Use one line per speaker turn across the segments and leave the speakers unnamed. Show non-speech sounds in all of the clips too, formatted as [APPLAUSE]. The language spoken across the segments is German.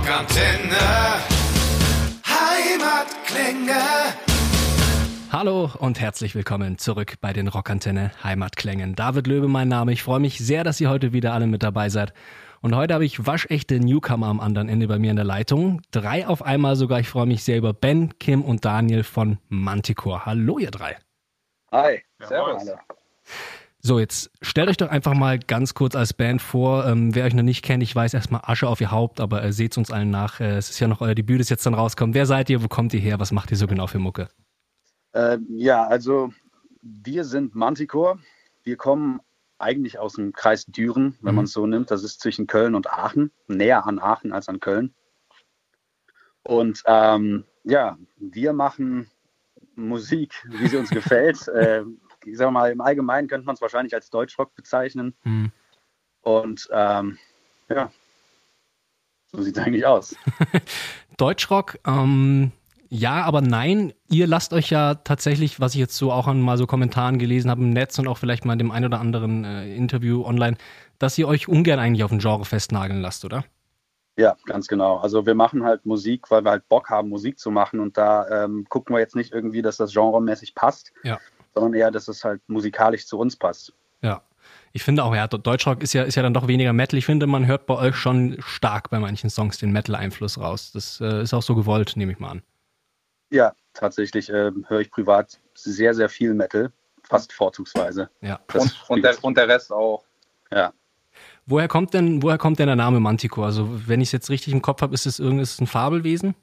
Rockantenne. Heimatklänge.
Hallo und herzlich willkommen zurück bei den Rockantenne Heimatklängen. David Löwe mein Name. Ich freue mich sehr, dass ihr heute wieder alle mit dabei seid. Und heute habe ich waschechte Newcomer am anderen Ende bei mir in der Leitung. Drei auf einmal sogar. Ich freue mich sehr über Ben, Kim und Daniel von Manticore. Hallo ihr drei.
Hi, servus.
So, jetzt stellt euch doch einfach mal ganz kurz als Band vor. Ähm, wer euch noch nicht kennt, ich weiß erstmal Asche auf ihr Haupt, aber äh, seht uns allen nach. Äh, es ist ja noch euer Debüt, das jetzt dann rauskommt. Wer seid ihr? Wo kommt ihr her? Was macht ihr so genau für Mucke?
Äh, ja, also wir sind Manticore. Wir kommen eigentlich aus dem Kreis Düren, wenn
Mhm.
man es so nimmt. Das ist zwischen Köln und Aachen, näher an Aachen als an Köln. Und ähm, ja, wir machen Musik, wie sie uns gefällt. [LAUGHS] Ich sag mal, im Allgemeinen könnte man es wahrscheinlich als Deutschrock bezeichnen.
Hm.
Und ähm, ja, so sieht es eigentlich aus. [LAUGHS]
Deutschrock, ähm, ja, aber nein, ihr lasst euch ja tatsächlich, was ich jetzt so auch an mal so Kommentaren gelesen habe im Netz und auch vielleicht mal in dem ein oder anderen äh, Interview online, dass ihr euch ungern eigentlich auf ein Genre festnageln lasst, oder?
Ja, ganz genau. Also wir machen halt Musik, weil wir halt Bock haben, Musik zu machen. Und da ähm, gucken wir jetzt nicht irgendwie, dass das genremäßig passt,
Ja.
Sondern eher, dass es halt musikalisch zu uns passt.
Ja. Ich finde auch, ja, Deutschrock ist ja, ist ja dann doch weniger Metal. Ich finde, man hört bei euch schon stark bei manchen Songs den Metal-Einfluss raus. Das äh, ist auch so gewollt, nehme ich mal an.
Ja, tatsächlich ähm, höre ich privat sehr, sehr viel Metal, fast vorzugsweise.
Ja.
Und, und, der, und der Rest auch.
ja.
Woher kommt denn, woher kommt denn der Name Manticore? Also, wenn ich es jetzt richtig im Kopf habe, ist es irgendein ein Fabelwesen?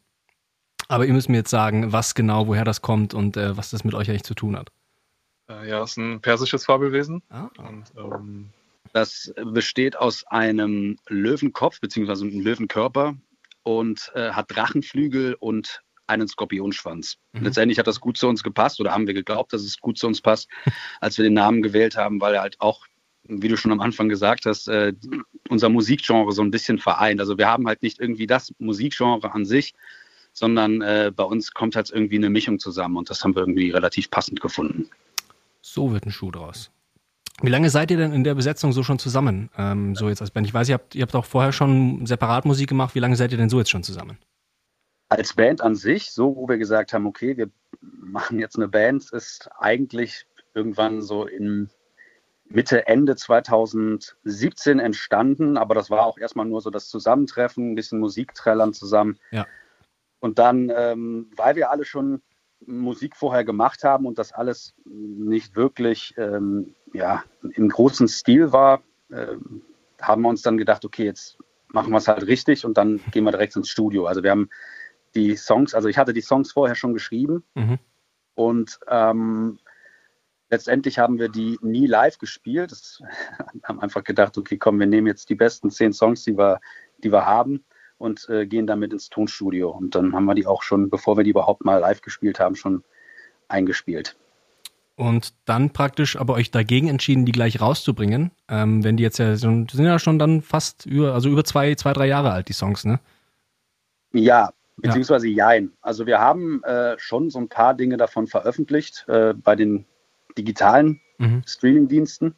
Aber ihr müsst mir jetzt sagen, was genau, woher das kommt und äh, was das mit euch eigentlich zu tun hat.
Äh, ja, ist ein persisches Fabelwesen.
Ah.
Und ähm,
Das besteht aus einem Löwenkopf bzw. einem Löwenkörper und äh, hat Drachenflügel und einen Skorpionschwanz.
Mhm.
Letztendlich hat das gut zu uns gepasst oder haben wir geglaubt, dass es gut zu uns passt, [LAUGHS] als wir den Namen gewählt haben, weil er halt auch, wie du schon am Anfang gesagt hast, äh, unser Musikgenre so ein bisschen vereint. Also wir haben halt nicht irgendwie das Musikgenre an sich, sondern äh, bei uns kommt halt irgendwie eine Mischung zusammen und das haben wir irgendwie relativ passend gefunden.
So wird ein Schuh draus. Wie lange seid ihr denn in der Besetzung so schon zusammen? Ähm, so jetzt als Band. Ich weiß, ihr habt, ihr habt auch vorher schon separat Musik gemacht. Wie lange seid ihr denn so jetzt schon zusammen?
als Band an sich, so wo wir gesagt haben, okay, wir machen jetzt eine Band, ist eigentlich irgendwann so in Mitte, Ende 2017 entstanden, aber das war auch erstmal nur so das Zusammentreffen, ein bisschen Musikträllern zusammen.
Ja.
Und dann, ähm, weil wir alle schon Musik vorher gemacht haben und das alles nicht wirklich ähm, ja, im großen Stil war, ähm, haben wir uns dann gedacht, okay, jetzt machen wir es halt richtig und dann gehen wir direkt ins Studio. Also wir haben die Songs, also ich hatte die Songs vorher schon geschrieben
Mhm.
und ähm, letztendlich haben wir die nie live gespielt. Das [LAUGHS] haben einfach gedacht, okay, komm, wir nehmen jetzt die besten zehn Songs, die wir, die wir haben und äh, gehen damit ins Tonstudio. Und dann haben wir die auch schon, bevor wir die überhaupt mal live gespielt haben, schon eingespielt.
Und dann praktisch aber euch dagegen entschieden, die gleich rauszubringen. Ähm, wenn die jetzt ja, sind ja schon dann fast über, also über zwei, zwei, drei Jahre alt, die Songs, ne?
Ja, beziehungsweise jein. Also wir haben äh, schon so ein paar Dinge davon veröffentlicht äh, bei den digitalen
Mhm.
Streaming-Diensten.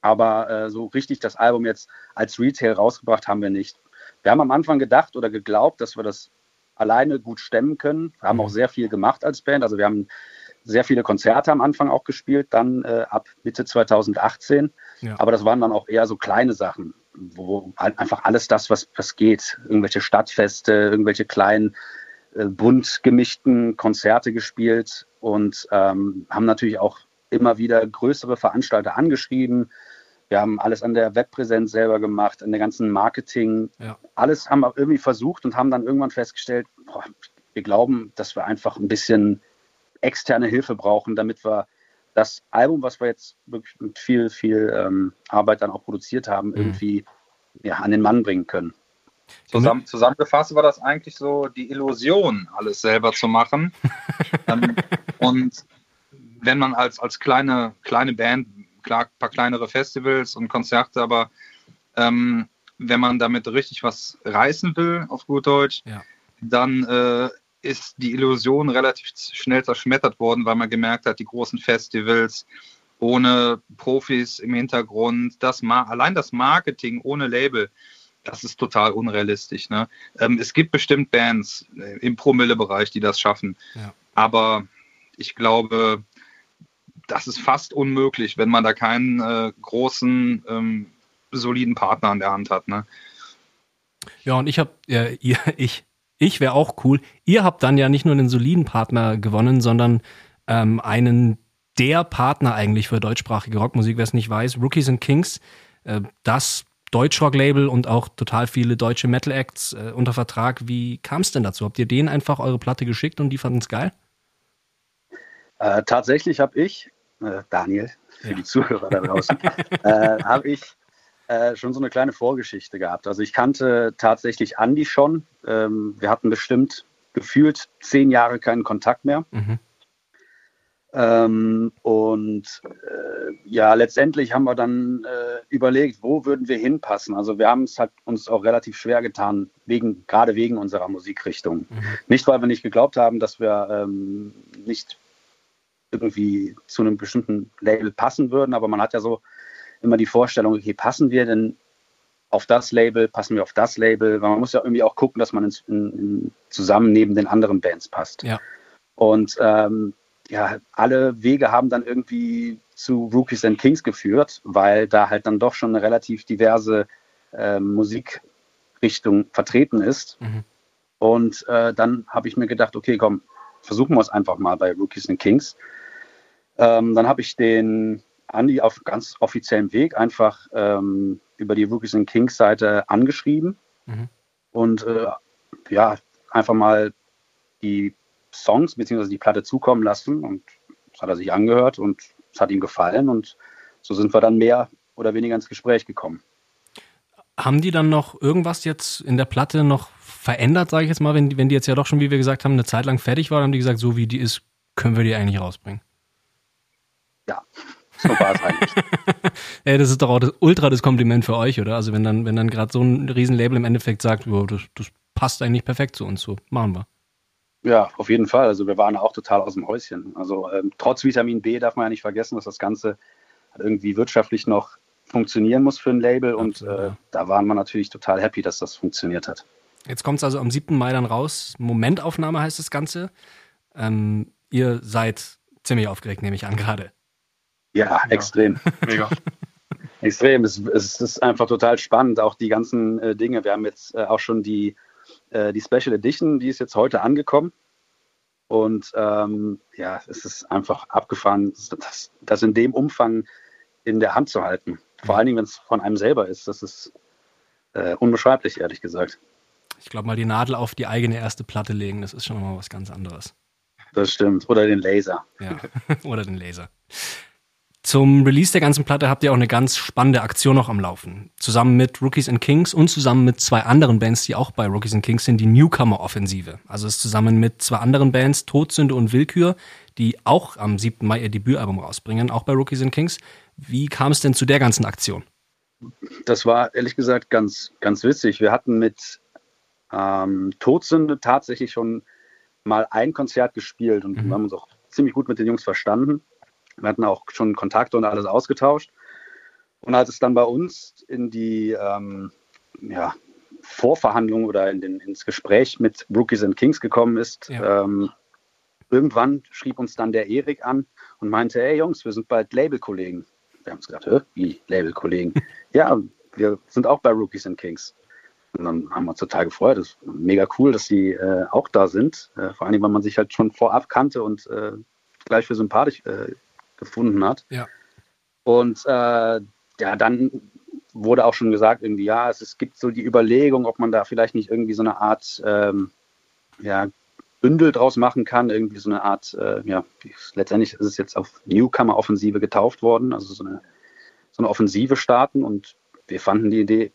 Aber äh, so richtig das Album jetzt als Retail rausgebracht haben wir nicht. Wir haben am Anfang gedacht oder geglaubt, dass wir das alleine gut stemmen können. Wir haben
Mhm.
auch sehr viel gemacht als Band. Also wir haben sehr viele Konzerte am Anfang auch gespielt, dann äh, ab Mitte 2018.
Ja.
Aber das waren dann auch eher so kleine Sachen, wo einfach alles das, was, was geht, irgendwelche Stadtfeste, irgendwelche kleinen, äh, bunt gemischten Konzerte gespielt und ähm, haben natürlich auch immer wieder größere Veranstalter angeschrieben. Wir haben alles an der Webpräsenz selber gemacht, an der ganzen Marketing.
Ja.
Alles haben wir irgendwie versucht und haben dann irgendwann festgestellt, boah, wir glauben, dass wir einfach ein bisschen externe Hilfe brauchen, damit wir das Album, was wir jetzt wirklich mit viel, viel ähm, Arbeit dann auch produziert haben, irgendwie ja, an den Mann bringen können.
zusammen, zusammengefasst war das eigentlich so die Illusion, alles selber zu machen. [LAUGHS] ähm, und wenn man als, als kleine, kleine Band, klar, ein paar kleinere Festivals und Konzerte, aber ähm, wenn man damit richtig was reißen will, auf gut Deutsch,
Ja.
dann äh, ist die Illusion relativ schnell zerschmettert worden, weil man gemerkt hat, die großen Festivals ohne Profis im Hintergrund, das allein das Marketing ohne Label, das ist total unrealistisch. Ne? Ähm, es gibt bestimmt Bands äh, im Promille-Bereich, die das schaffen. Ja. Aber ich glaube, das ist fast unmöglich, wenn man da keinen äh, großen, ähm, soliden Partner an der Hand hat. Ne?
Ja, und ich habe, äh, [LAUGHS] ihr, ich, ich wäre auch cool. Ihr habt dann ja nicht nur einen soliden Partner gewonnen, sondern ähm, einen der Partner eigentlich für deutschsprachige Rockmusik, wer es nicht weiß, Rookies and Kings, äh, das Deutschrock-Label und auch total viele deutsche Metal-Acts äh, unter Vertrag. Wie kam es denn dazu? Habt ihr denen einfach eure Platte geschickt und die fanden es geil?
Äh, tatsächlich habe ich, äh, Daniel, für ja. die Zuhörer da draußen, [LAUGHS] äh, habe ich äh, schon so eine kleine Vorgeschichte gehabt. Also ich kannte tatsächlich Andy schon. Ähm, wir hatten bestimmt gefühlt zehn Jahre keinen Kontakt mehr. Mhm. Ähm, und äh, ja, letztendlich haben wir dann äh, überlegt, wo würden wir hinpassen. Also wir haben es halt uns auch relativ schwer getan, wegen, gerade wegen unserer Musikrichtung. Mhm. Nicht, weil wir nicht geglaubt haben, dass wir ähm, nicht irgendwie zu einem bestimmten Label passen würden, aber man hat ja so immer die Vorstellung, okay, passen wir denn auf das Label, passen wir auf das Label, weil man muss ja irgendwie auch gucken, dass man in, in, zusammen neben den anderen Bands passt. Ja. Und ähm, ja, alle Wege haben dann irgendwie zu Rookies and Kings geführt, weil da halt dann doch schon eine relativ diverse äh, Musikrichtung vertreten ist. Mhm. Und äh, dann habe ich mir gedacht, okay, komm, versuchen wir es einfach mal bei Rookies and Kings. Ähm, dann habe ich den Andy auf ganz offiziellem Weg einfach ähm, über die Rookies and Kings Seite angeschrieben mhm. und äh, ja, einfach mal die Songs bzw. die Platte zukommen lassen und das hat er sich angehört und es hat ihm gefallen und so sind wir dann mehr oder weniger ins Gespräch gekommen.
Haben die dann noch irgendwas jetzt in der Platte noch verändert, sage ich jetzt mal, wenn die, wenn die jetzt ja doch schon, wie wir gesagt haben, eine Zeit lang fertig war, haben die gesagt, so wie die ist, können wir die eigentlich rausbringen?
Ja, so war es [LAUGHS] eigentlich.
Ey, das ist doch auch das ultra das Kompliment für euch, oder? Also wenn dann, wenn dann gerade so ein Riesenlabel im Endeffekt sagt, oh, das, das passt eigentlich perfekt zu uns, so machen wir.
Ja, auf jeden Fall. Also wir waren auch total aus dem Häuschen. Also ähm, trotz Vitamin B darf man ja nicht vergessen, dass das Ganze irgendwie wirtschaftlich noch funktionieren muss für ein Label. Absolut, und äh, ja. da waren wir natürlich total happy, dass das funktioniert hat.
Jetzt kommt es also am 7. Mai dann raus. Momentaufnahme heißt das Ganze. Ähm, ihr seid ziemlich aufgeregt, nehme ich an, gerade.
Ja, ja, extrem. Mega. extrem. Es, es, ist einfach total spannend, auch die ganzen äh, Dinge. Wir haben jetzt äh, auch schon die äh, die Special Edition, die ist jetzt heute angekommen. Und ähm, ja, es ist einfach abgefahren, das, das in dem Umfang in der Hand zu halten. Vor allen Dingen, wenn es von einem selber ist. Das ist äh, unbeschreiblich, ehrlich gesagt.
Ich glaube mal, die Nadel auf die eigene erste Platte legen, das ist schon mal was ganz anderes.
Das stimmt. Oder den Laser.
Ja, [LAUGHS] oder den Laser. Zum Release der ganzen Platte habt ihr auch eine ganz spannende Aktion noch am Laufen. Zusammen mit Rookies and Kings und zusammen mit zwei anderen Bands, die auch bei Rookies and Kings sind, die Newcomer-Offensive. Also ist zusammen mit zwei anderen Bands, Todsünde und Willkür, die auch am 7. Mai ihr Debütalbum rausbringen, auch bei Rookies and Kings. Wie kam es denn zu der ganzen Aktion?
Das war ehrlich gesagt ganz, ganz witzig. Wir hatten mit ähm, Todsünde tatsächlich schon mal ein Konzert gespielt und mhm. wir haben uns auch ziemlich gut mit den Jungs verstanden. Wir hatten auch schon Kontakte und alles ausgetauscht. Und als es dann bei uns in die ähm, ja, Vorverhandlung oder in den, ins Gespräch mit Rookies and Kings gekommen ist, ja. ähm, irgendwann schrieb uns dann der Erik an und meinte, hey Jungs, wir sind bald Labelkollegen. Wir haben uns gedacht, Hä, wie Labelkollegen? [LAUGHS] ja, wir sind auch bei Rookies and Kings. Und dann haben wir uns total gefreut. Das ist mega cool, dass die äh, auch da sind. Äh, vor allem, weil man sich halt schon vorab kannte und äh, gleich für sympathisch äh, gefunden hat. Ja. Und äh, ja, dann wurde auch schon gesagt, irgendwie, ja, es, es, gibt so die Überlegung, ob man da vielleicht nicht irgendwie so eine Art ähm, ja, Bündel draus machen kann, irgendwie so eine Art, äh, ja, letztendlich ist es jetzt auf Newcomer-Offensive getauft worden, also so eine, so eine Offensive starten und wir fanden die Idee,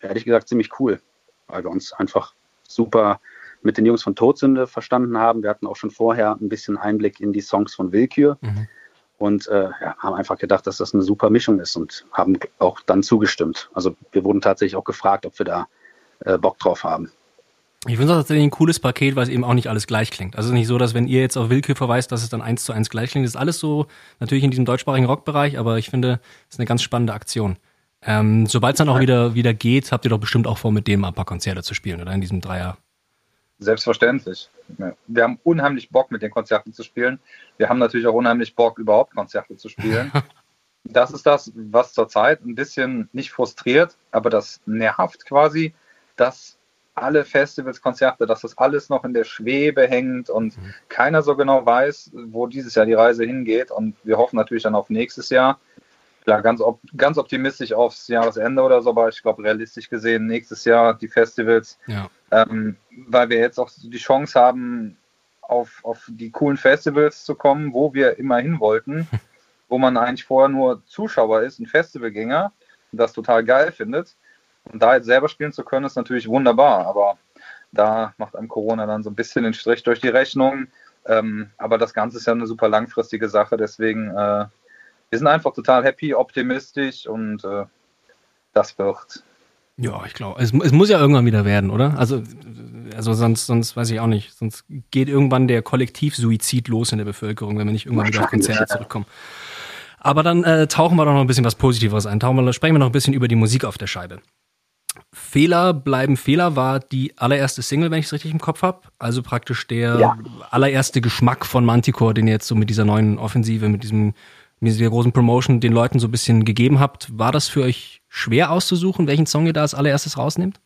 ehrlich gesagt, ziemlich cool, weil wir uns einfach super mit den Jungs von Todsünde verstanden haben. Wir hatten auch schon vorher ein bisschen Einblick in die Songs von Willkür. Mhm und äh, ja, haben einfach gedacht, dass das eine super Mischung ist und haben auch dann zugestimmt. Also wir wurden tatsächlich auch gefragt, ob wir da äh, Bock drauf haben.
Ich finde das tatsächlich ein cooles Paket, weil es eben auch nicht alles gleich klingt. Also nicht so, dass wenn ihr jetzt auf Willkür verweist, dass es dann eins zu eins gleich klingt. Das ist alles so natürlich in diesem deutschsprachigen Rockbereich, aber ich finde, es ist eine ganz spannende Aktion. Ähm, Sobald es dann auch wieder, wieder geht, habt ihr doch bestimmt auch vor, mit dem ein paar Konzerte zu spielen, oder in diesem Dreier?
Selbstverständlich. Wir haben unheimlich Bock, mit den Konzerten zu spielen. Wir haben natürlich auch unheimlich Bock, überhaupt Konzerte zu spielen. [LAUGHS] das ist das, was zurzeit ein bisschen nicht frustriert, aber das nervt quasi, dass alle Festivals, Konzerte, dass das alles noch in der Schwebe hängt und mhm. keiner so genau weiß, wo dieses Jahr die Reise hingeht. Und wir hoffen natürlich dann auf nächstes Jahr. Klar, ganz, op ganz optimistisch aufs Jahresende oder so, aber ich glaube, realistisch gesehen, nächstes Jahr die Festivals. Ja. Ähm, weil wir jetzt auch die Chance haben, auf, auf die coolen Festivals zu kommen, wo wir immer hin wollten, [LAUGHS] wo man eigentlich vorher nur Zuschauer ist, ein Festivalgänger und das total geil findet. Und da jetzt selber spielen zu können, ist natürlich wunderbar, aber da macht einem Corona dann so ein bisschen den Strich durch die Rechnung. Ähm, aber das Ganze ist ja eine super langfristige Sache, deswegen äh, wir sind einfach total happy, optimistisch und äh, das wird.
Ja, ich glaube, es, es, muss ja irgendwann wieder werden, oder? Also, also sonst, sonst weiß ich auch nicht. Sonst geht irgendwann der Kollektivsuizid los in der Bevölkerung, wenn wir nicht irgendwann wieder auf Konzerte zurückkommen. Aber dann äh, tauchen wir doch noch ein bisschen was Positives ein. Tauchen wir, sprechen wir noch ein bisschen über die Musik auf der Scheibe. Fehler bleiben Fehler war die allererste Single, wenn ich es richtig im Kopf habe. Also praktisch der ja. allererste Geschmack von Manticore, den ihr jetzt so mit dieser neuen Offensive, mit diesem mit dieser großen Promotion den Leuten so ein bisschen gegeben habt. War das für euch schwer auszusuchen, welchen Song ihr da als allererstes rausnehmt?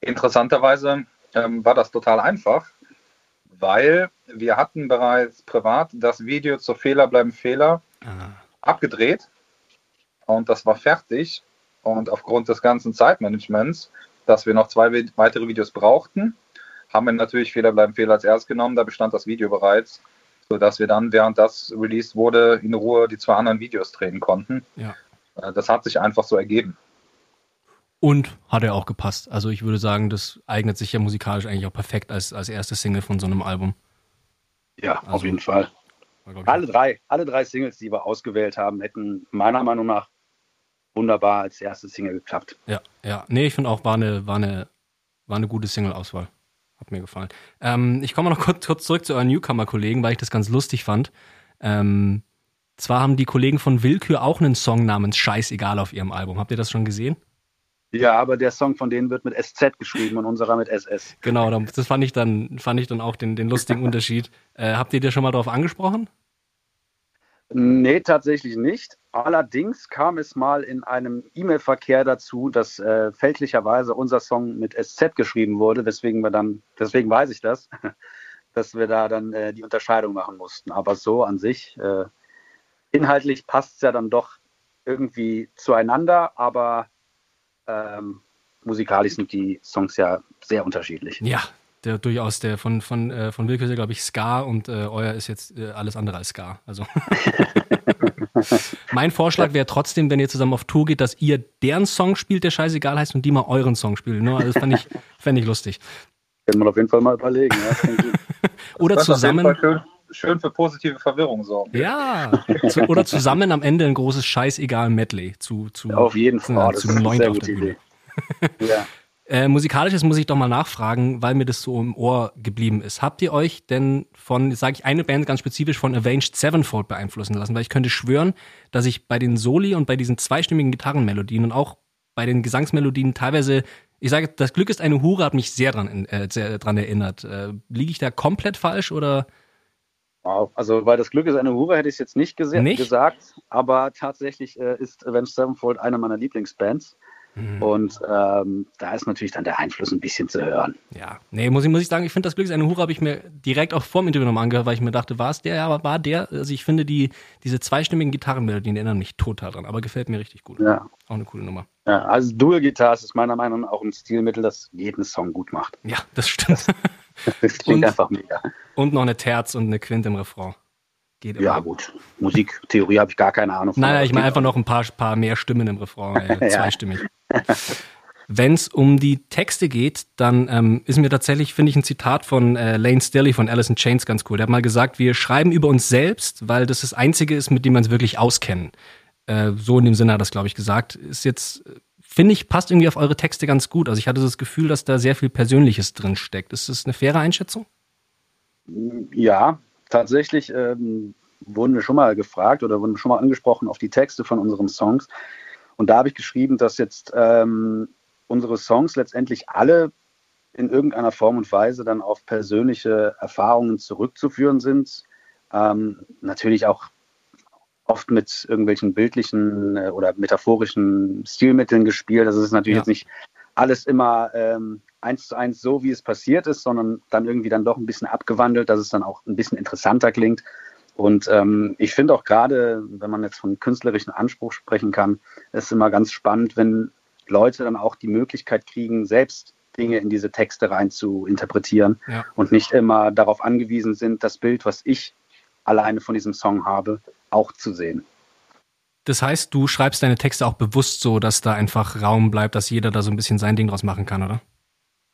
Interessanterweise ähm, war das total einfach, weil wir hatten bereits privat das Video zur Fehler bleiben Fehler ah. abgedreht und das war fertig. Und aufgrund des ganzen Zeitmanagements, dass wir noch zwei weitere Videos brauchten, haben wir natürlich Fehler bleiben Fehler als erst genommen. Da bestand das Video bereits sodass wir dann, während das released wurde, in Ruhe die zwei anderen Videos drehen konnten. Ja. Äh, das hat sich einfach so ergeben.
Und hat er auch gepasst. Also ich würde sagen, das eignet sich ja musikalisch eigentlich auch perfekt als, als erste Single von so einem Album.
Ja, also, auf jeden Fall. Alle drei, alle drei Singles, die wir ausgewählt haben, hätten meiner Meinung nach wunderbar als erste Single geklappt.
Ja, ja. Nee, ich finde auch, war eine, war eine, war eine gute Single-Auswahl. Hat mir gefallen. Ähm, ich komme noch [LAUGHS] kurz, kurz, zurück zu euren Newcomer-Kollegen, weil ich das ganz lustig fand. Ähm, zwar haben die Kollegen von Willkür auch einen Song namens Scheißegal auf ihrem Album. Habt ihr das schon gesehen?
Ja, aber der Song von denen wird mit SZ geschrieben und unserer mit SS.
Genau, das fand ich dann, fand ich dann auch den, den lustigen [LAUGHS] Unterschied. Äh, habt ihr dir schon mal darauf angesprochen?
Nee, tatsächlich nicht. Allerdings kam es mal in einem E-Mail-Verkehr dazu, dass äh, fälschlicherweise unser Song mit SZ geschrieben wurde, weswegen wir dann, deswegen weiß ich das, [LAUGHS] dass wir da dann äh, die Unterscheidung machen mussten. Aber so an sich, äh, inhaltlich passt es ja dann doch irgendwie zueinander, aber ähm, musikalisch sind die Songs ja sehr unterschiedlich.
Ja, der durchaus der von von äh, von Wilke ist ja glaube ich Ska und äh, euer ist jetzt äh, alles andere als Ska. Also [LAUGHS] mein Vorschlag wäre trotzdem, wenn ihr zusammen auf Tour geht, dass ihr deren Song spielt, der scheißegal heißt, und die mal euren Song spielen. Ne? Also das fand ich, [LAUGHS] fände ich lustig.
Können wir auf jeden Fall mal überlegen. Ja? [LAUGHS]
oder zusammen.
Schön, schön, für positive Verwirrung sorgen.
Ja. Zu, oder zusammen am Ende ein großes Scheißegal Medley zu, zu
ja, auf jeden Fall.
Zu, zu neun auf der Bühne. ja. Äh, musikalisches muss ich doch mal nachfragen, weil mir das so im Ohr geblieben ist. Habt ihr euch denn von, sage ich eine Band ganz spezifisch, von Avenged Sevenfold beeinflussen lassen? Weil ich könnte schwören, dass ich bei den Soli und bei diesen zweistimmigen Gitarrenmelodien und auch bei den Gesangsmelodien teilweise, ich sage, das Glück ist eine Hure, hat mich sehr dran, äh, sehr dran erinnert. Äh, Liege ich da komplett falsch oder?
Wow. Also, weil das Glück ist eine Hure, hätte ich es jetzt nicht, nicht? gesagt, aber tatsächlich äh, ist Avenged Sevenfold eine meiner Lieblingsbands. Mhm. Und ähm, da ist natürlich dann der Einfluss ein bisschen zu hören.
Ja, nee, muss ich, muss ich sagen, ich finde das Glück ist eine Hure, habe ich mir direkt auch vor dem Interview nochmal angehört, weil ich mir dachte, war es der, ja, aber war der, also ich finde die, diese zweistimmigen Gitarrenmelodien erinnern mich total dran, aber gefällt mir richtig gut.
Ja.
Auch eine coole Nummer.
Ja, also Dual Guitars ist meiner Meinung nach auch ein Stilmittel, das jeden Song gut macht.
Ja, das stimmt.
Das, [LAUGHS] das klingt und, einfach mega.
Und noch eine Terz und eine Quint im Refrain.
Geht ja, gut. Musiktheorie habe ich gar keine Ahnung
von. Nein, ich meine einfach noch ein paar, paar mehr Stimmen im Refrain, [LAUGHS] äh, zweistimmig. [LAUGHS] Wenn es um die Texte geht, dann ähm, ist mir tatsächlich, finde ich, ein Zitat von äh, Lane Staley von Alice in Chains ganz cool. Der hat mal gesagt, wir schreiben über uns selbst, weil das das Einzige ist, mit dem wir uns wirklich auskennen. Äh, so in dem Sinne hat er das, glaube ich, gesagt. Ist jetzt, finde ich, passt irgendwie auf eure Texte ganz gut. Also ich hatte das Gefühl, dass da sehr viel Persönliches drin steckt. Ist das eine faire Einschätzung?
Ja, tatsächlich ähm, wurden wir schon mal gefragt oder wurden schon mal angesprochen auf die Texte von unseren Songs. Und da habe ich geschrieben, dass jetzt ähm, unsere Songs letztendlich alle in irgendeiner Form und Weise dann auf persönliche Erfahrungen zurückzuführen sind. Ähm, natürlich auch oft mit irgendwelchen bildlichen äh, oder metaphorischen Stilmitteln gespielt. Das ist natürlich ja. jetzt nicht alles immer ähm, eins zu eins so, wie es passiert ist, sondern dann irgendwie dann doch ein bisschen abgewandelt, dass es dann auch ein bisschen interessanter klingt. Und ähm, ich finde auch gerade, wenn man jetzt von künstlerischen Anspruch sprechen kann, ist immer ganz spannend, wenn Leute dann auch die Möglichkeit kriegen, selbst Dinge in diese Texte rein zu interpretieren ja. und nicht immer darauf angewiesen sind, das Bild, was ich alleine von diesem Song habe, auch zu sehen.
Das heißt, du schreibst deine Texte auch bewusst so, dass da einfach Raum bleibt, dass jeder da so ein bisschen sein Ding draus machen kann, oder?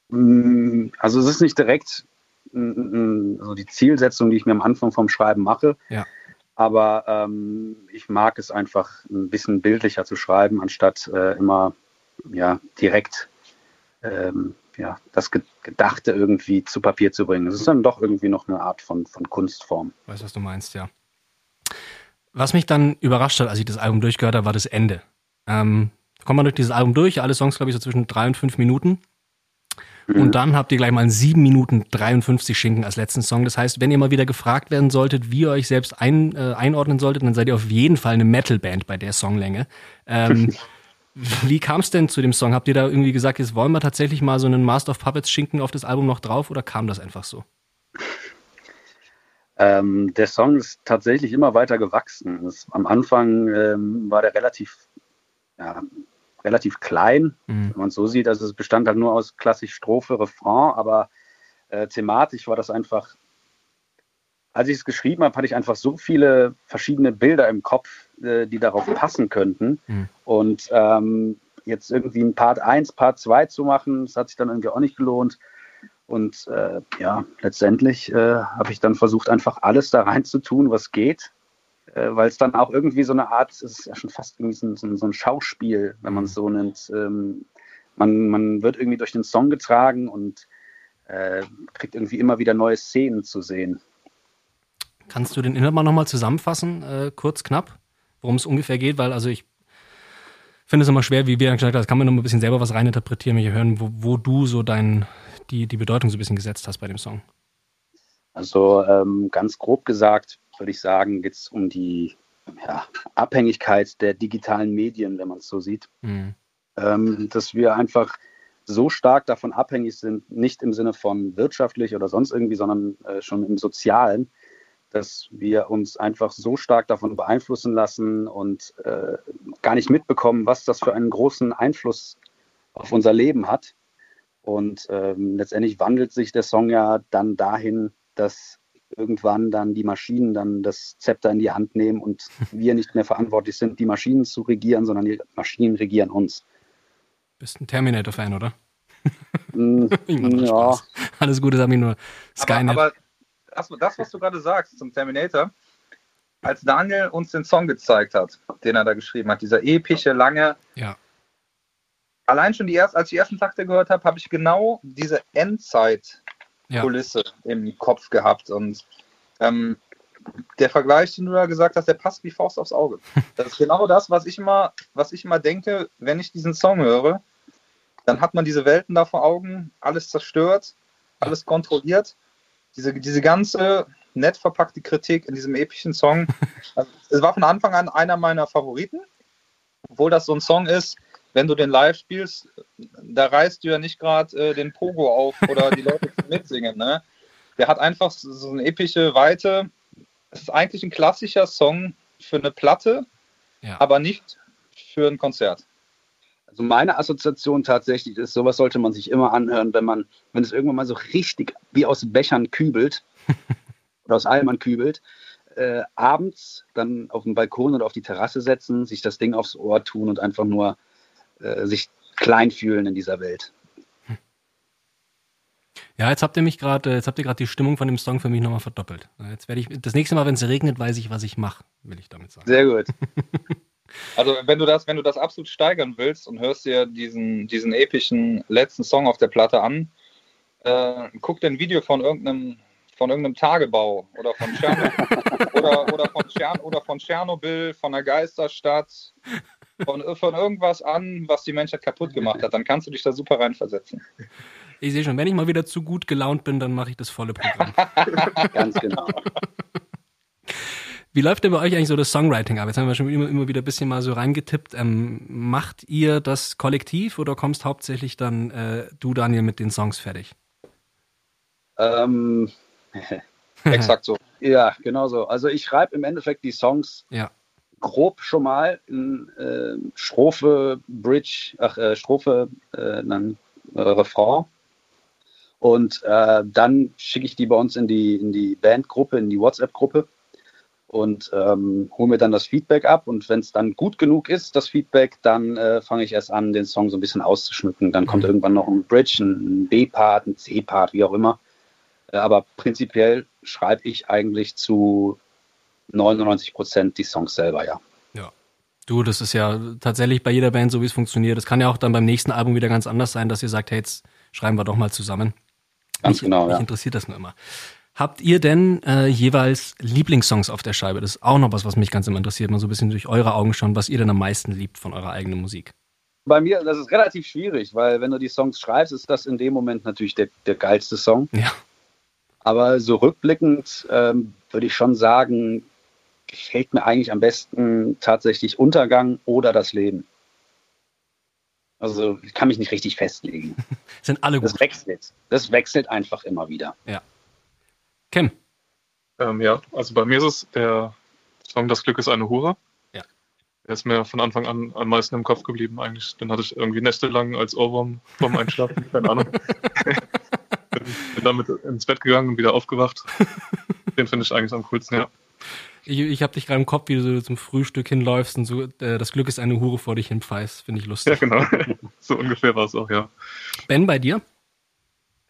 Mm, also es ist nicht direkt also die Zielsetzung, die ich mir am Anfang vom Schreiben mache. Ja. Aber ähm, ich mag es einfach ein bisschen bildlicher zu schreiben, anstatt äh, immer ja, direkt ähm, ja, das Gedachte irgendwie zu Papier zu bringen. Es ist dann doch irgendwie noch eine Art von, von Kunstform.
Weißt was du meinst, ja. Was mich dann überrascht hat, als ich das Album durchgehört habe, war das Ende. Ähm, kommt man durch dieses Album durch, alle Songs, glaube ich, so zwischen drei und fünf Minuten. Mhm. Und dann habt ihr gleich mal 7 Minuten 53 Schinken als letzten Song. Das heißt, wenn ihr mal wieder gefragt werden solltet, wie ihr euch selbst ein, äh, einordnen solltet, dann seid ihr auf jeden Fall eine Metal-Band bei der Songlänge. Ähm, [LAUGHS] wie kam es denn zu dem Song? Habt ihr da irgendwie gesagt, jetzt wollen wir tatsächlich mal so einen Master of Puppets Schinken auf das Album noch drauf oder kam das einfach so?
Ähm, der Song ist tatsächlich immer weiter gewachsen. Das, am Anfang ähm, war der relativ ja, relativ klein, mhm. wenn man es so sieht. Also es bestand halt nur aus klassisch Strophe, Refrain, aber äh, thematisch war das einfach, als ich es geschrieben habe, hatte ich einfach so viele verschiedene Bilder im Kopf, äh, die darauf passen könnten. Mhm. Und ähm, jetzt irgendwie ein Part 1, Part 2 zu machen, das hat sich dann irgendwie auch nicht gelohnt. Und äh, ja, letztendlich äh, habe ich dann versucht, einfach alles da reinzutun, was geht äh, weil es dann auch irgendwie so eine Art, es ist ja schon fast irgendwie so, so, so ein Schauspiel, wenn man es so nennt. Ähm, man, man wird irgendwie durch den Song getragen und äh, kriegt irgendwie immer wieder neue Szenen zu sehen.
Kannst du den Inhalt mal nochmal zusammenfassen, äh, kurz, knapp, worum es ungefähr geht? Weil also ich finde es immer schwer, wie wir gesagt haben, kann man noch ein bisschen selber was reininterpretieren, wenn ich hören, wo, wo du so dein, die, die Bedeutung so ein bisschen gesetzt hast bei dem Song.
Also ähm, ganz grob gesagt würde ich sagen, geht es um die ja, Abhängigkeit der digitalen Medien, wenn man es so sieht. Mhm. Ähm, dass wir einfach so stark davon abhängig sind, nicht im Sinne von wirtschaftlich oder sonst irgendwie, sondern äh, schon im Sozialen, dass wir uns einfach so stark davon beeinflussen lassen und äh, gar nicht mitbekommen, was das für einen großen Einfluss auf unser Leben hat. Und ähm, letztendlich wandelt sich der Song ja dann dahin, dass irgendwann dann die Maschinen dann das Zepter in die Hand nehmen und wir nicht mehr verantwortlich sind, die Maschinen zu regieren, sondern die Maschinen regieren uns.
Bist ein Terminator-Fan, oder? [LAUGHS] Mm, ja. Alles Gute, sag ich nur.
Skynet. Aber, aber das, das, was du gerade sagst zum Terminator, als Daniel uns den Song gezeigt hat, den er da geschrieben hat, dieser epische, lange. Ja. Allein schon die erst, als ich die ersten Takte gehört habe, habe ich genau diese Endzeit ja. Kulisse im Kopf gehabt. Und ähm, der Vergleich, den du da gesagt hast, der passt wie Faust aufs Auge. [LAUGHS] Das ist genau das, was ich immer, was ich immer denke, wenn ich diesen Song höre. Dann hat man diese Welten da vor Augen, alles zerstört, alles kontrolliert. Diese, diese ganze nett verpackte Kritik in diesem epischen Song. [LAUGHS] Also, es war von Anfang an einer meiner Favoriten, obwohl das so ein Song ist, wenn du den live spielst, da reißt du ja nicht gerade äh, den Pogo auf oder die Leute [LAUGHS] mitsingen. Ne? Der hat einfach so eine epische Weite. Es ist eigentlich ein klassischer Song für eine Platte, ja. aber nicht für ein Konzert.
Also meine Assoziation tatsächlich ist, sowas sollte man sich immer anhören, wenn man, wenn es irgendwann mal so richtig wie aus Bechern kübelt [LAUGHS] oder aus Eimern kübelt, äh, abends dann auf den Balkon oder auf die Terrasse setzen, sich das Ding aufs Ohr tun und einfach nur äh, sich klein fühlen in dieser Welt.
Ja, jetzt habt ihr mich gerade, jetzt habt ihr gerade die Stimmung von dem Song für mich nochmal verdoppelt. Jetzt werde ich, das nächste Mal, wenn es regnet, weiß ich, was ich mache, will ich damit sagen.
Sehr gut. [LAUGHS]
Also wenn du das, wenn du das absolut steigern willst und hörst dir diesen, diesen epischen letzten Song auf der Platte an, äh, guck dir ein Video von irgendeinem, von irgendeinem Tagebau oder von Tschernobyl [LAUGHS] oder, oder, von Tschern, oder von Tschernobyl, von der Geisterstadt, von, von irgendwas an, was die Menschheit kaputt gemacht hat. Dann kannst du dich da super reinversetzen.
Ich sehe schon, wenn ich mal wieder zu gut gelaunt bin, dann mache ich das volle Programm. [LAUGHS]
Ganz genau.
Wie läuft denn bei euch eigentlich so das Songwriting ab? Jetzt haben wir schon immer, immer wieder ein bisschen mal so reingetippt. Ähm, macht ihr das kollektiv oder kommst hauptsächlich dann äh, du, Daniel, mit den Songs fertig?
Ähm, [LAUGHS]
Exakt so. [LAUGHS]
ja, genau so. Also ich schreibe im Endeffekt die Songs
Ja.
Grob schon mal in äh, Strophe, Bridge, ach, äh, Strophe, äh, dann äh, Refrain. Und äh, dann schicke ich die bei uns in die, in die Bandgruppe, in die WhatsApp-Gruppe und ähm, hole mir dann das Feedback ab. Und wenn es dann gut genug ist, das Feedback, dann äh, fange ich erst an, den Song so ein bisschen auszuschmücken. Dann kommt
Mhm.
irgendwann noch ein Bridge, ein B-Part, ein C-Part, wie auch immer. Äh, aber prinzipiell schreibe ich eigentlich zu 99 Prozent die Songs selber, ja.
Ja. Du, das ist ja tatsächlich bei jeder Band so, wie es funktioniert. Das kann ja auch dann beim nächsten Album wieder ganz anders sein, dass ihr sagt, hey, jetzt schreiben wir doch mal zusammen.
Ganz
mich,
genau,
Mich
ja.
interessiert das nur immer. Habt ihr denn äh, jeweils Lieblingssongs auf der Scheibe? Das ist auch noch was, was mich ganz immer interessiert, mal so ein bisschen durch eure Augen schauen, was ihr denn am meisten liebt von eurer eigenen Musik.
Bei mir, das ist relativ schwierig, weil wenn du die Songs schreibst, ist das in dem Moment natürlich der, der geilste Song.
Ja.
Aber so rückblickend ähm, würde ich schon sagen, gefällt mir eigentlich am besten tatsächlich Untergang oder das Leben. Also ich kann mich nicht richtig festlegen. [LAUGHS]
Sind alle gut.
Das wechselt. Das wechselt einfach immer wieder.
Kim.
Ähm, ja, also bei mir ist es der Song Das Glück ist eine Hure.
Ja.
Der ist mir von Anfang an am meisten im Kopf geblieben eigentlich. Den hatte ich irgendwie nächtelang als Ohrwurm vorm Einschlafen, keine Ahnung. [LAUGHS] bin, bin damit ins Bett gegangen und wieder aufgewacht. Den finde ich eigentlich am coolsten, ja.
Ich, ich habe dich gerade im Kopf, wie du so zum Frühstück hinläufst und so, äh, das Glück ist eine Hure vor dich hin pfeifst. Finde ich
Ja,
lustig.
genau. [LAUGHS] so ungefähr war es auch, ja.
Ben, bei dir?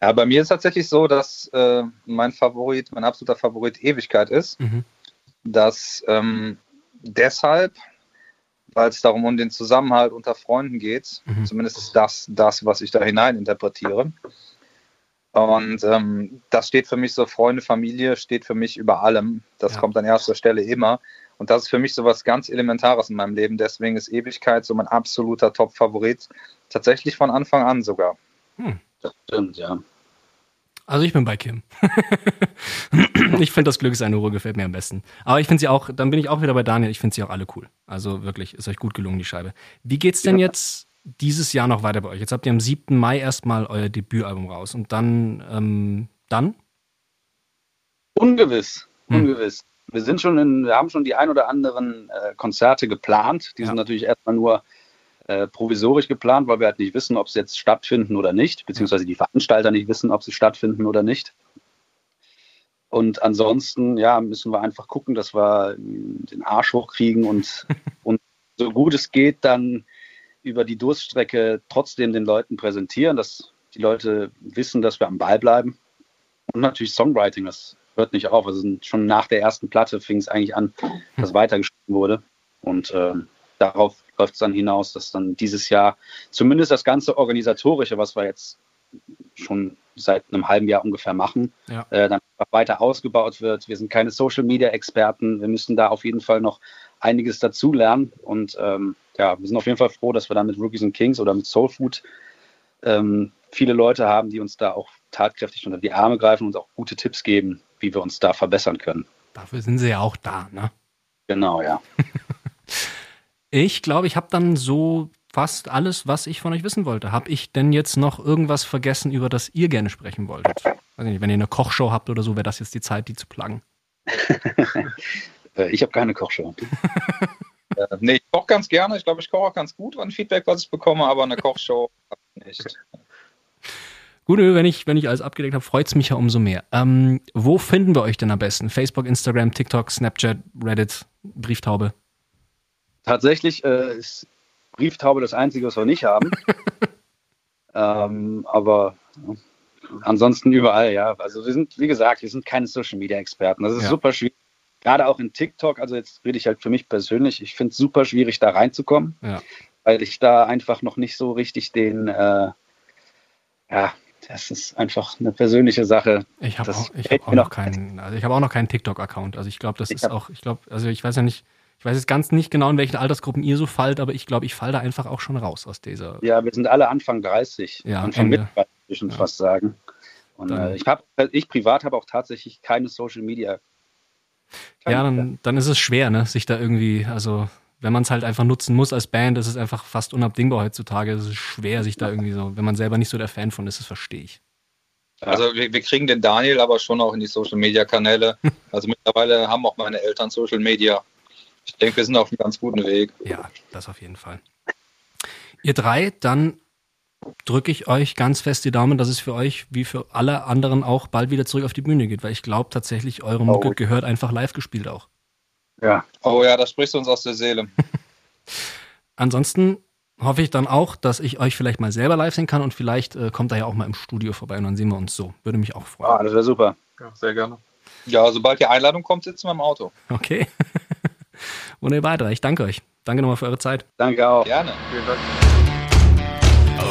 Ja, bei mir ist tatsächlich so, dass äh, mein Favorit, mein absoluter Favorit Ewigkeit ist.
Mhm.
dass ähm, deshalb, weil es darum um den Zusammenhalt unter Freunden geht,
Mhm.
zumindest ist das das, was ich da hinein interpretiere. Und ähm, das steht für mich so, Freunde, Familie steht für mich über allem. Das
Ja.
kommt an erster Stelle immer. Und das ist für mich so was ganz Elementares in meinem Leben. Deswegen ist Ewigkeit so mein absoluter Top-Favorit. Tatsächlich von Anfang an sogar.
Das stimmt, ja.
Also ich bin bei Kim. [LAUGHS] ich finde das Glück ist eine Hure gefällt mir am besten. Aber ich finde sie auch, dann bin ich auch wieder bei Daniel, ich finde sie auch alle cool. Also wirklich, ist euch gut gelungen, die Scheibe. Wie geht's denn jetzt dieses Jahr noch weiter bei euch? Jetzt habt ihr am 7. Mai erstmal euer Debütalbum raus und dann, ähm, dann?
Ungewiss,
Hm.
ungewiss. Wir sind schon in, wir haben schon die ein oder anderen äh, Konzerte geplant. Die
Ja.
sind natürlich erstmal nur äh, provisorisch geplant, weil wir halt nicht wissen, ob sie jetzt stattfinden oder nicht, beziehungsweise die Veranstalter nicht wissen, ob sie stattfinden oder nicht. Und ansonsten, ja, müssen wir einfach gucken, dass wir äh, den Arsch hochkriegen und, [LAUGHS] und so gut es geht, dann über die Durststrecke trotzdem den Leuten präsentieren, dass die Leute wissen, dass wir am Ball bleiben. Und natürlich Songwriting, das hört nicht auf. Also schon nach der ersten Platte fing es eigentlich an, dass weitergeschrieben wurde. Und ähm, darauf läuft es dann hinaus, dass dann dieses Jahr zumindest das ganze Organisatorische, was wir jetzt schon seit einem halben Jahr ungefähr machen,
Ja.
äh, dann weiter ausgebaut wird. Wir sind keine Social-Media-Experten. Wir müssen da auf jeden Fall noch einiges dazulernen. Und ähm, ja, wir sind auf jeden Fall froh, dass wir da mit Rookies and Kings oder mit Soul Food ähm, viele Leute haben, die uns da auch tatkräftig unter die Arme greifen und uns auch gute Tipps geben, wie wir uns da verbessern können.
Dafür sind sie ja auch da, ne?
Genau, ja. [LAUGHS]
Ich glaube, ich habe dann so fast alles, was ich von euch wissen wollte. Habe ich denn jetzt noch irgendwas vergessen, über das ihr gerne sprechen wolltet? Weiß ich nicht, wenn ihr eine Kochshow habt oder so, wäre das jetzt die Zeit, die zu pluggen. [LAUGHS]
Äh, ich habe keine Kochshow. [LAUGHS]
Äh, nee, ich koche ganz gerne. Ich glaube, ich koche auch ganz gut an Feedback, was ich bekomme, aber eine Kochshow [LAUGHS] nicht.
Gut, wenn ich, wenn ich alles abgedeckt habe, freut es mich ja umso mehr. Ähm, wo finden wir euch denn am besten? Facebook, Instagram, TikTok, Snapchat, Reddit, Brieftaube?
Tatsächlich äh, ist Brieftaube das Einzige, was wir nicht haben. [LAUGHS] ähm, aber ja, ansonsten überall, ja. Also wir sind, wie gesagt, wir sind keine Social Media Experten. Das ist
Ja.
super schwierig. Gerade auch in TikTok, also jetzt rede ich halt für mich persönlich, ich finde es super schwierig, da reinzukommen,
Ja.
weil ich da einfach noch nicht so richtig den, äh, ja, das ist einfach eine persönliche Sache.
Ich habe auch, ich hab auch noch keinen, also ich habe auch noch keinen TikTok-Account. Also ich glaube, das
Ich
ist auch, ich glaube, also ich weiß ja nicht, Ich weiß jetzt ganz nicht genau, in welchen Altersgruppen ihr so fallt, aber ich glaube, ich falle da einfach auch schon raus aus dieser.
Ja, wir sind alle Anfang 30.
Ja,
Anfang
Ende.
mit 30, würde ich schon
Ja.
fast sagen. Und äh, ich, hab, ich privat habe auch tatsächlich keine Social Media.
Ja, dann, dann ist es schwer, ne, sich da irgendwie, also wenn man es halt einfach nutzen muss als Band, ist es einfach fast unabdingbar heutzutage. Es ist schwer, sich da irgendwie so, wenn man selber nicht so der Fan von ist, das verstehe ich.
Also wir, wir kriegen den Daniel aber schon auch in die Social Media Kanäle. [LAUGHS] Also mittlerweile haben auch meine Eltern Social Media. Ich denke, wir sind auf einem ganz guten Weg.
Ja, das auf jeden Fall. Ihr drei, dann drücke ich euch ganz fest die Daumen, dass es für euch wie für alle anderen auch bald wieder zurück auf die Bühne geht, weil ich glaube tatsächlich, eure Mucke
Oh.
gehört einfach live gespielt auch.
Ja,
Oh ja, das sprichst du uns aus der Seele. [LAUGHS]
Ansonsten hoffe ich dann auch, dass ich euch vielleicht mal selber live sehen kann und vielleicht äh, kommt er ja auch mal im Studio vorbei und dann sehen wir uns so. Würde mich auch freuen.
ah, das wäre super.
Ja, sehr gerne.
Ja, sobald die Einladung kommt, sitzen wir im Auto.
Okay. [LAUGHS] Wunderbar. Ich danke euch. Danke nochmal für eure Zeit.
Danke auch.
Gerne.
Vielen Dank.